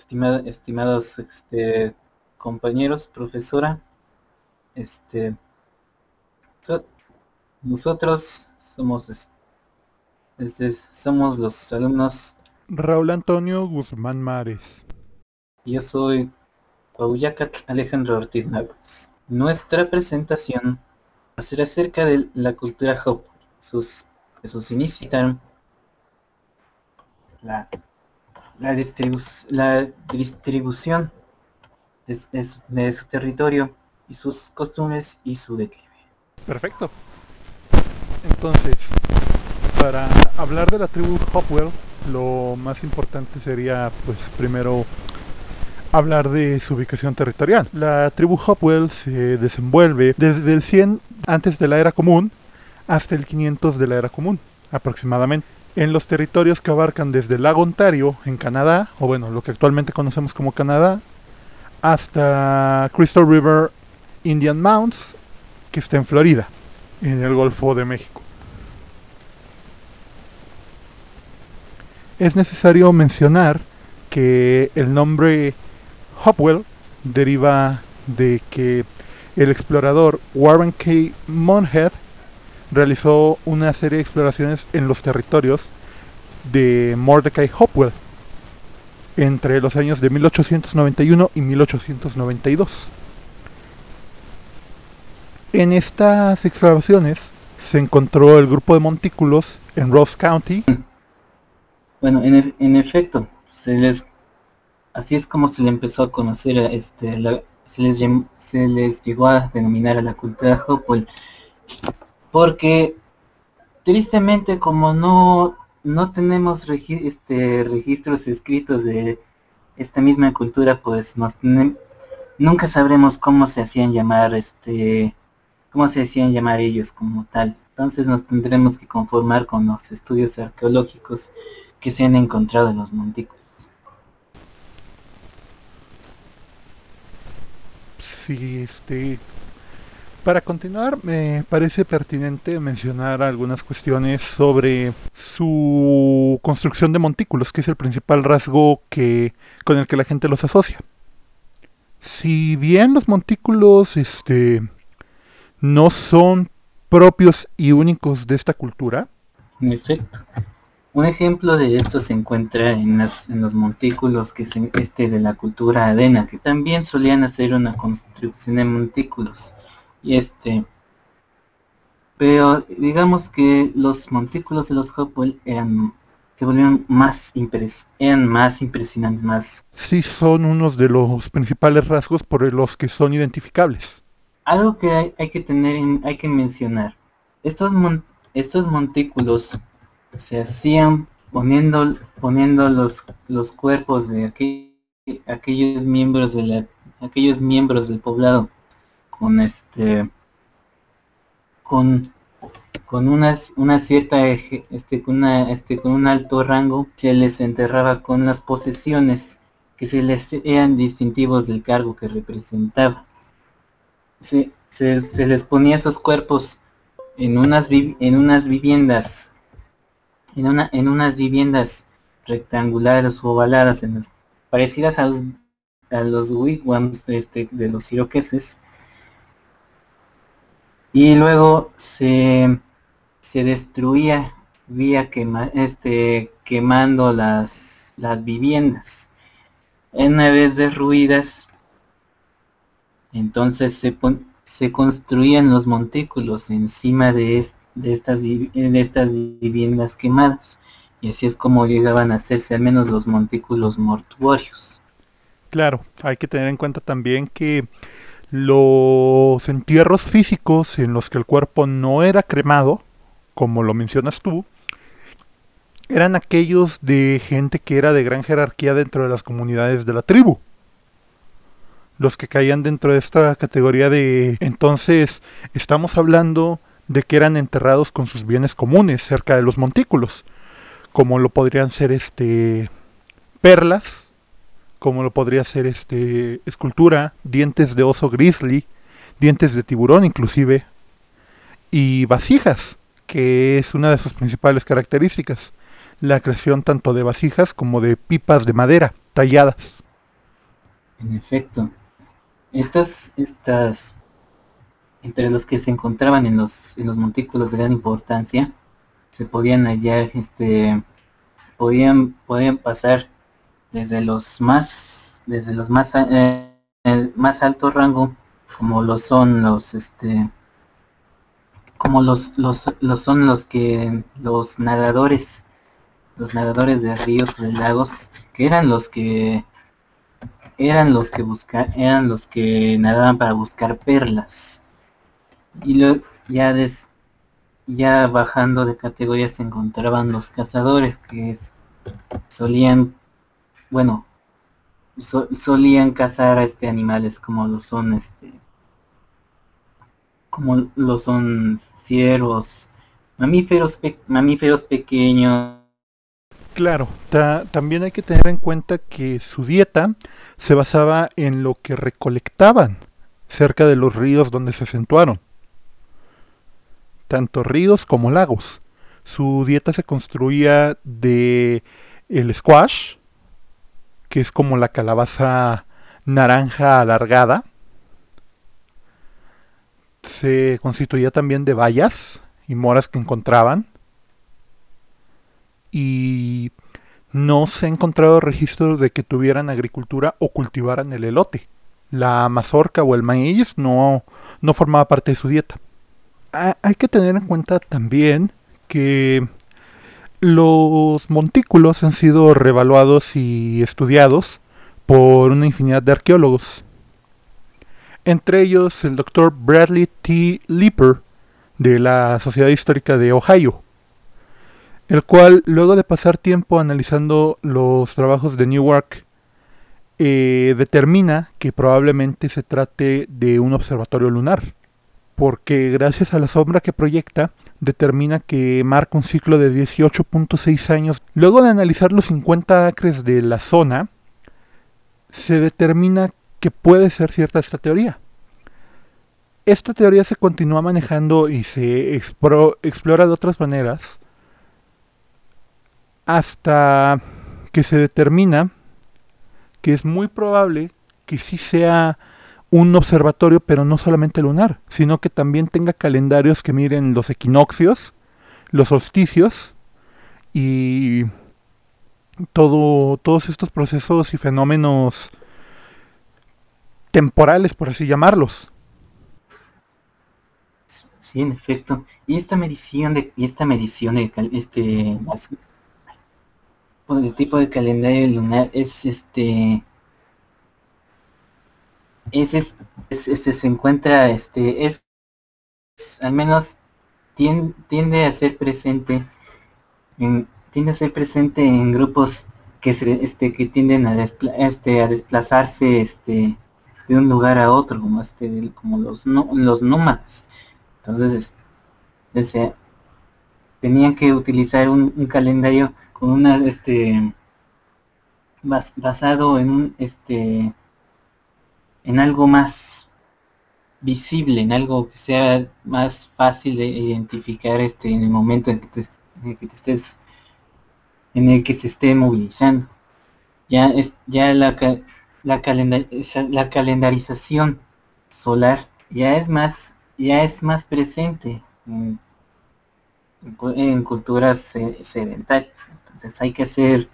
estimados este, compañeros, profesora, este, nosotros somos, este, somos los alumnos Raúl Antonio Guzmán Mares. Yo soy Pauyacat Alejandro Ortiz Navas. Nuestra presentación será acerca de la cultura hop, sus, sus inicios, la, la, la distribución de, su territorio y sus costumbres y su declive. Perfecto. Entonces, para hablar de la tribu Hopwell, lo más importante sería, pues, primero hablar de su ubicación territorial. La tribu Hopwell se desenvuelve desde el 100 antes de la era común hasta el 500 de la era común, aproximadamente. En los territorios que abarcan desde el lago Ontario, en Canadá, o bueno, lo que actualmente conocemos como Canadá, hasta Crystal River Indian Mounts, que está en Florida, en el Golfo de México. Es necesario mencionar que el nombre Hopwell deriva de que el explorador Warren K. Monhead realizó una serie de exploraciones en los territorios de Mordecai Hopwell entre los años de 1891 y 1892. En estas excavaciones se encontró el grupo de montículos en Ross County. Bueno, en, en efecto, se les, así es como se le empezó a conocer, este, se, les, se les llegó a denominar a la cultura Hopwell, porque tristemente como no no tenemos este, registros escritos de esta misma cultura, pues nos nunca sabremos cómo se hacían llamar, este, cómo se hacían llamar ellos como tal. Entonces nos tendremos que conformar con los estudios arqueológicos que se han encontrado en los montículos. Sí, este, para continuar, me parece pertinente mencionar algunas cuestiones sobre su construcción de montículos, que es el principal rasgo que, con el que la gente los asocia. Si bien los montículos este, no son propios y únicos de esta cultura. En efecto. Un ejemplo de esto se encuentra en, los montículos que se, este de la cultura adena, que también solían hacer una construcción de montículos y este pero digamos que los montículos de los Hopwell eran se volvieron más impres eran más impresionantes más sí son unos de los principales rasgos por los que son identificables. Algo que hay, hay que tener en, hay que mencionar estos estos montículos se hacían poniendo poniendo los los cuerpos de aquellos miembros de la aquellos miembros del poblado con este con con una, una cierta este con una este con un alto rango se les enterraba con las posesiones que se les eran distintivos del cargo que representaba. Se, se, les ponía esos cuerpos en unas en unas viviendas en una en unas viviendas rectangulares o ovaladas en las parecidas a los a los wigwams este, de los iroqueses y luego se, se destruía vía quema, este, quemando las, las viviendas. Una vez derruidas, entonces se, se construían los montículos encima de, de, estas, de estas viviendas quemadas. Y así es como llegaban a hacerse al menos los montículos mortuorios. Claro, hay que tener en cuenta también que los entierros físicos en los que el cuerpo no era cremado, como lo mencionas tú, eran aquellos de gente que era de gran jerarquía dentro de las comunidades de la tribu. Los que caían dentro de esta categoría de... Entonces, estamos hablando de que eran enterrados con sus bienes comunes cerca de los montículos, como lo podrían ser este perlas, como lo podría ser este escultura, dientes de oso grizzly, dientes de tiburón inclusive, y vasijas, que es una de sus principales características, la creación tanto de vasijas como de pipas de madera talladas. En efecto, estas, estas, entre los que se encontraban en los, en los montículos de gran importancia, se podían hallar, este, podían, podían pasar desde los más, desde los más, eh, el más alto rango, como lo son los, este, como los, los, los son los que, los nadadores, los nadadores de ríos de lagos, que eran los que eran los que buscar, eran los que nadaban para buscar perlas. Y lo, ya des, ya bajando de categoría se encontraban los cazadores que solían, bueno, solían cazar a este animales como lo son este como lo son ciervos, mamíferos mamíferos pequeños. Claro, también hay que tener en cuenta que su dieta se basaba en lo que recolectaban cerca de los ríos donde se acentuaron tanto ríos como lagos. Su dieta se construía de el squash, que es como la calabaza naranja alargada. Se constituía también de bayas y moras que encontraban. Y no se ha encontrado registros de que tuvieran agricultura o cultivaran el elote. La mazorca o el maíz no, no formaba parte de su dieta hay que tener en cuenta también que los montículos han sido revaluados y estudiados por una infinidad de arqueólogos. Entre ellos el doctor Bradley T. Leeper de la Sociedad Histórica de Ohio, el cual luego de pasar tiempo analizando los trabajos de Newark, eh, determina que probablemente se trate de un observatorio lunar porque gracias a la sombra que proyecta, determina que marca un ciclo de 18.6 años. Luego de analizar los 50 acres de la zona, se determina que puede ser cierta esta teoría. Esta teoría se continúa manejando y se explora de otras maneras hasta que se determina que es muy probable que sí sea un observatorio, pero no solamente lunar, sino que también tenga calendarios que miren los equinoccios, los solsticios y todo, todos estos procesos y fenómenos temporales, por así llamarlos. Sí, en efecto. Y esta medición de, y esta medición de este tipo de calendario lunar es este ese, este se encuentra, este, es, al menos tiende, a ser presente, en, tiende a ser presente en grupos que se, este, que tienden a, este, a desplazarse, este, de un lugar a otro, como este, como los no, los nómadas. Entonces, este, tenían que utilizar un, un calendario con una, este, basado en un, este, en algo más visible, en algo que sea más fácil de identificar este en el momento en que te, estés en el que se esté movilizando. Ya es ya la la, la calendarización solar ya es más ya es más presente en, culturas sedentarias. Entonces hay que hacer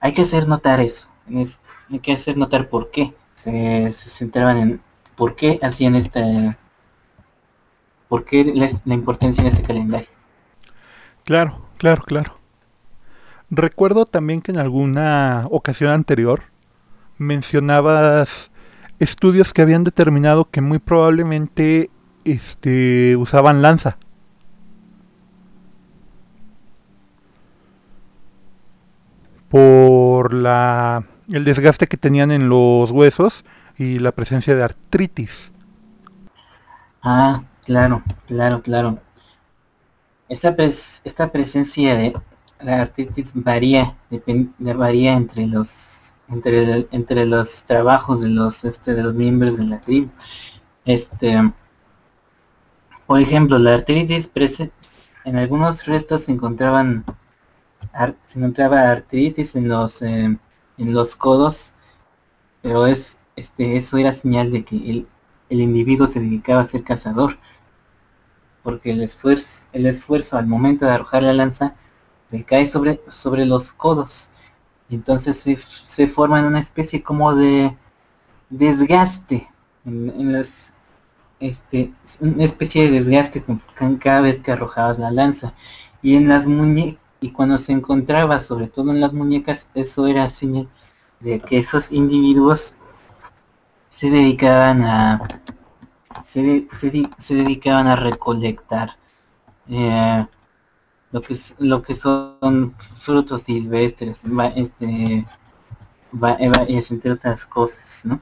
hay que hacer notar eso. Hay que hacer notar por qué se, centraban en por qué hacían esta por qué la, importancia en este calendario. Claro, claro, claro. Recuerdo también que en alguna ocasión anterior mencionabas estudios que habían determinado que muy probablemente este usaban lanza. Por la el desgaste que tenían en los huesos y la presencia de artritis. Ah, claro, claro, claro. Esta, esta presencia de la artritis varía, varía entre los entre, entre los trabajos de los este de los miembros de la tribu. Este, por ejemplo, la artritis en algunos restos se encontraban se encontraba artritis en los eh, en los codos pero es este eso era señal de que el, el individuo se dedicaba a ser cazador porque el esfuerzo el esfuerzo al momento de arrojar la lanza recae sobre sobre los codos. Y entonces se, se forma una especie como de desgaste en, las este una especie de desgaste cada vez que arrojabas la lanza. Y en las muñecas y cuando se encontraba sobre todo en las muñecas eso era señal de que esos individuos se dedicaban a se, se, dedicaban a recolectar eh, lo que lo que son frutos silvestres este entre otras cosas ¿no?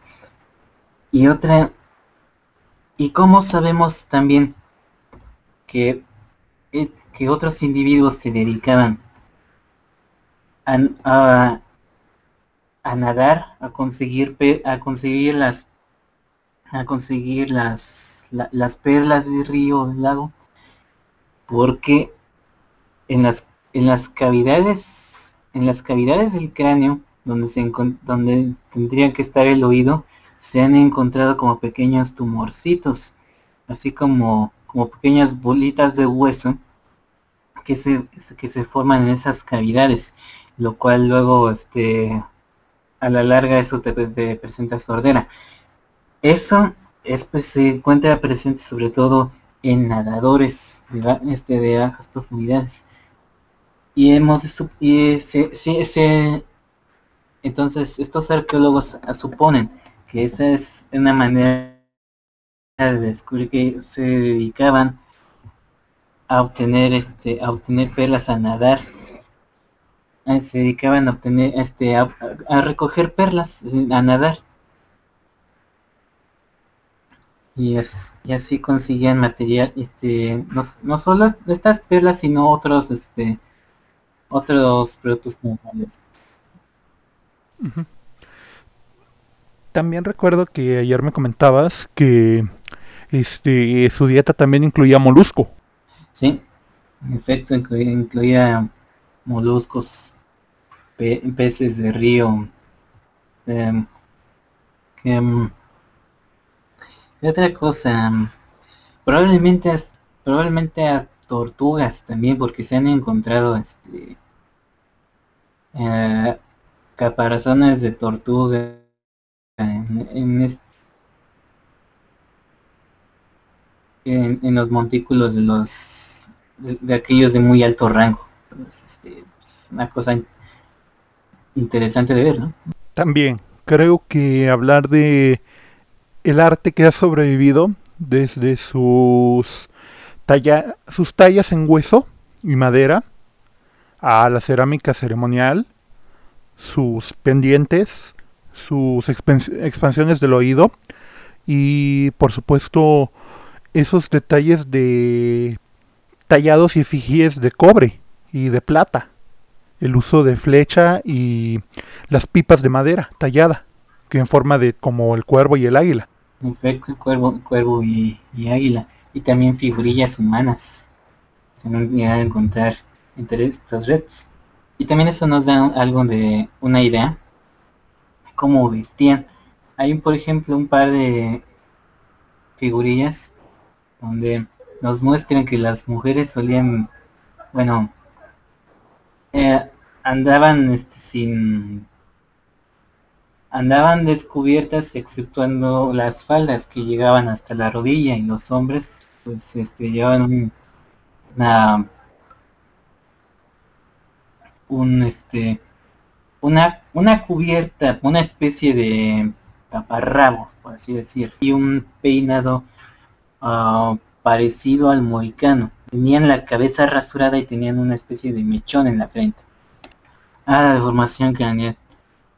y otra y cómo sabemos también que eh, que otros individuos se dedicaban a, a, nadar, a conseguir a conseguir las a conseguir las las perlas del río del lago porque en las en las cavidades en las cavidades del cráneo donde se donde tendría que estar el oído se han encontrado como pequeños tumorcitos así como como pequeñas bolitas de hueso que se, que se forman en esas cavidades, lo cual luego este a la larga eso te, presenta sordera. Eso es, pues, se encuentra presente sobre todo en nadadores de, este, de bajas profundidades. Y hemos y se, entonces estos arqueólogos suponen que esa es una manera de descubrir que se dedicaban a obtener este a obtener perlas a nadar. Ah, se dedicaban a obtener este a, recoger perlas a nadar. Y, es, y así conseguían material este no, no solo estas perlas sino otros este otros productos naturales. También recuerdo que ayer me comentabas que este su dieta también incluía molusco Sí, en efecto incluía, moluscos, peces de río, em, em, ¿qué otra cosa? Probablemente, probablemente a tortugas también, porque se han encontrado este, eh, caparazones de tortuga en, en, los montículos de los de, aquellos de muy alto rango. Este, es una cosa interesante de ver, ¿no? También creo que hablar de el arte que ha sobrevivido desde sus talla, sus tallas en hueso y madera a la cerámica ceremonial, sus pendientes, sus expansiones del oído y por supuesto esos detalles de tallados y efigies de cobre y de plata, el uso de flecha y las pipas de madera tallada, que en forma de como el cuervo y el águila. Cuervo, cuervo y, águila, y también figurillas humanas, se nos a encontrar entre estos restos. Y también eso nos da algo de una idea cómo vestían. Hay por ejemplo un par de figurillas donde nos muestran que las mujeres solían, bueno, eh, andaban este, sin andaban descubiertas exceptuando las faldas que llegaban hasta la rodilla y los hombres pues este llevaban una un este una una cubierta una especie de taparrabos por así decir y un peinado uh, parecido al mohicano. Tenían la cabeza rasurada y tenían una especie de mechón en la frente. Ah, la deformación craneal.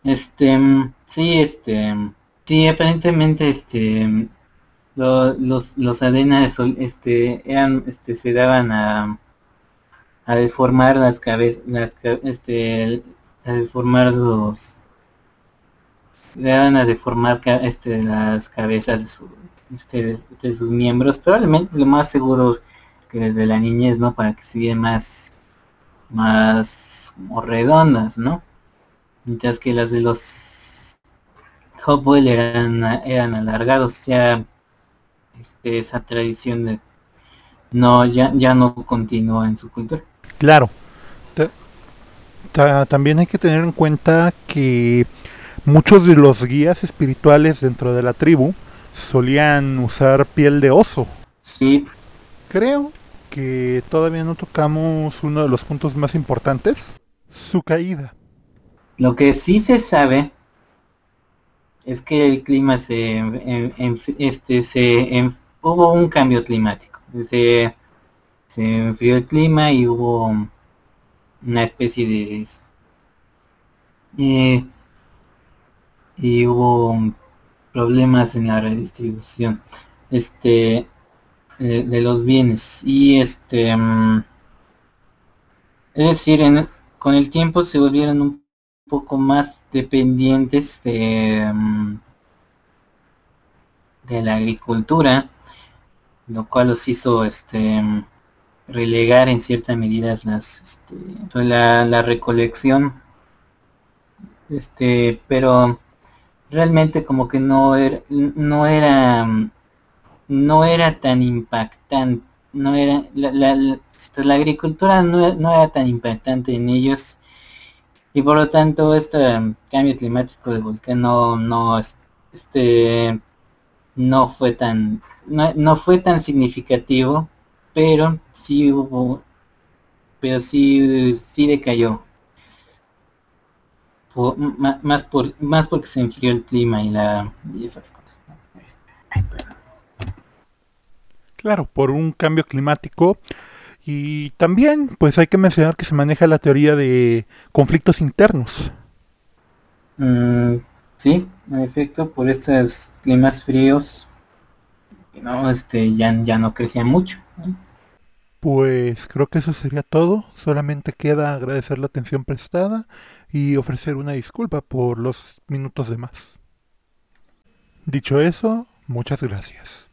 Este, sí, este, sí, aparentemente, este, los, los adenas, este, eran, este, se daban a, a deformar las cabezas, las, este, a deformar los, le daban a deformar, este, las cabezas de su, este, de sus miembros, probablemente lo más seguro que desde la niñez, ¿no? Para que se más, más redondas, ¿no? Mientras que las de los Hopwell eran, eran alargados, ya este, esa tradición de no ya, ya no continúa en su cultura. Claro. también hay que tener en cuenta que muchos de los guías espirituales dentro de la tribu solían usar piel de oso. Sí. Creo que todavía no tocamos uno de los puntos más importantes, su caída. Lo que sí se sabe es que el clima se, este, se hubo un cambio climático. Se, se enfrió el clima y hubo una especie de eh, y hubo problemas en la redistribución este de, los bienes. Y este mm, es decir con el tiempo se volvieron un poco más dependientes de, mm, de la agricultura lo cual los hizo este relegar en cierta medida las este, la, la recolección. Este pero realmente como que no era no era no era tan impactante no era la, la, este, la agricultura no, no, era tan impactante en ellos y por lo tanto este cambio climático del volcán no no este no fue tan no, fue tan significativo, pero sí hubo, pero sí, sí decayó. Más, por, más porque se enfrió el clima y, la, y esas cosas. Claro, por un cambio climático. Y también, pues hay que mencionar que se maneja la teoría de conflictos internos. Mm, sí, en efecto, por estos climas fríos no, este, ya, ya no crecía mucho. Pues creo que eso sería todo. Solamente queda agradecer la atención prestada y ofrecer una disculpa por los minutos de más. Dicho eso, muchas gracias.